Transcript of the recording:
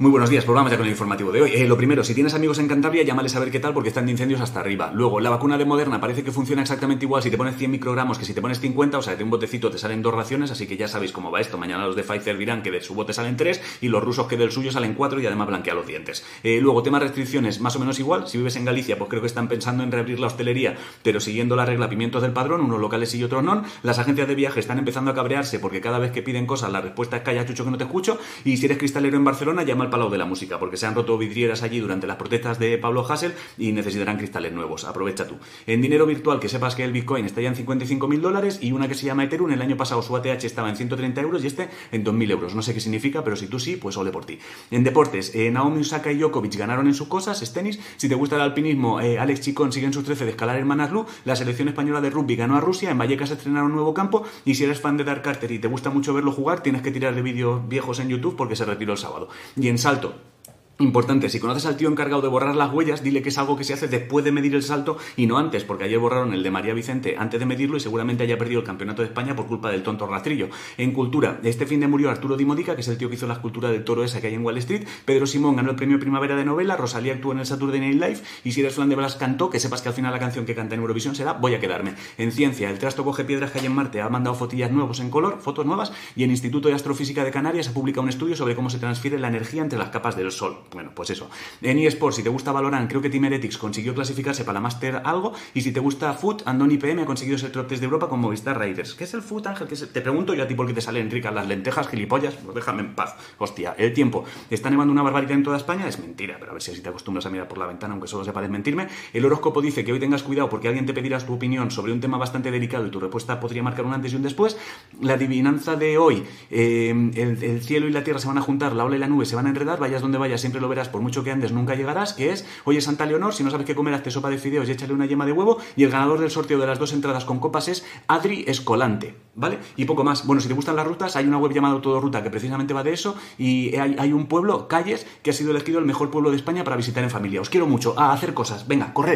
Muy buenos días, programa ya con el informativo de hoy. Eh, lo primero, si tienes amigos en Cantabria, llámales a ver qué tal porque están de incendios hasta arriba. Luego, la vacuna de Moderna parece que funciona exactamente igual si te pones 100 microgramos que si te pones 50, o sea, de un botecito te salen dos raciones, así que ya sabéis cómo va esto. Mañana los de Pfizer dirán que de su bote salen tres y los rusos que del suyo salen cuatro y además blanquea los dientes. Eh, luego, tema restricciones, más o menos igual. Si vives en Galicia, pues creo que están pensando en reabrir la hostelería, pero siguiendo la regla pimientos del padrón, unos locales y otros no. Las agencias de viaje están empezando a cabrearse porque cada vez que piden cosas la respuesta es calla chucho que no te escucho y si eres cristalero en Barcelona, llama al palau de la música porque se han roto vidrieras allí durante las protestas de Pablo Hassel y necesitarán cristales nuevos. Aprovecha tú. En dinero virtual, que sepas que el Bitcoin está ya en 55 mil dólares y una que se llama Ethereum, el año pasado su ATH estaba en 130 euros y este en 2.000 euros. No sé qué significa, pero si tú sí, pues ole por ti. En deportes, eh, Naomi Osaka y Djokovic ganaron en sus cosas, es tenis. Si te gusta el alpinismo, eh, Alex Chicón sigue en sus 13 de escalar en Manaslu. La selección española de rugby ganó a Rusia. En Vallecas estrenaron un nuevo campo. Y si eres fan de Dark Carter y te gusta mucho verlo jugar, tienes que tirar de vídeos viejos en YouTube porque se retiró el sábado. Y en salto, Importante, si conoces al tío encargado de borrar las huellas, dile que es algo que se hace después de medir el salto y no antes, porque ayer borraron el de María Vicente antes de medirlo y seguramente haya perdido el campeonato de España por culpa del tonto rastrillo. En cultura, este fin de murió Arturo Di Modica, que es el tío que hizo la escultura del toro esa que hay en Wall Street. Pedro Simón ganó el premio Primavera de novela, Rosalía actuó en el Saturday Night Live y si eres fan de Blas cantó, que sepas que al final la canción que canta en Eurovisión será Voy a quedarme. En ciencia, el trasto coge piedras que hay en Marte ha mandado fotillas nuevos en color, fotos nuevas y en Instituto de Astrofísica de Canarias ha publicado un estudio sobre cómo se transfiere la energía entre las capas del Sol. Bueno, pues eso. En eSports, si te gusta Valorant, creo que Team Heretics consiguió clasificarse para la Master algo. Y si te gusta Foot, Andoni PM ha conseguido ser top 3 de Europa con Movistar Raiders. ¿Qué es el Foot, Ángel? Te pregunto yo a ti por qué te salen ricas las lentejas, gilipollas. Pues déjame en paz. Hostia, el tiempo. Está nevando una barbaridad en toda España. Es mentira, pero a ver si así te acostumbras a mirar por la ventana, aunque solo sepa desmentirme. El horóscopo dice que hoy tengas cuidado porque alguien te pedirá tu opinión sobre un tema bastante delicado y tu respuesta podría marcar un antes y un después. La adivinanza de hoy, eh, el, el cielo y la tierra se van a juntar, la ola y la nube se van a enredar, vayas donde vayas, siempre lo verás, por mucho que andes, nunca llegarás, que es, oye Santa Leonor, si no sabes qué comer, hazte sopa de fideos y échale una yema de huevo, y el ganador del sorteo de las dos entradas con copas es Adri Escolante, ¿vale? Y poco más. Bueno, si te gustan las rutas, hay una web llamada Todo Ruta que precisamente va de eso, y hay, hay un pueblo, Calles, que ha sido elegido el mejor pueblo de España para visitar en familia. Os quiero mucho, a hacer cosas, venga, corred.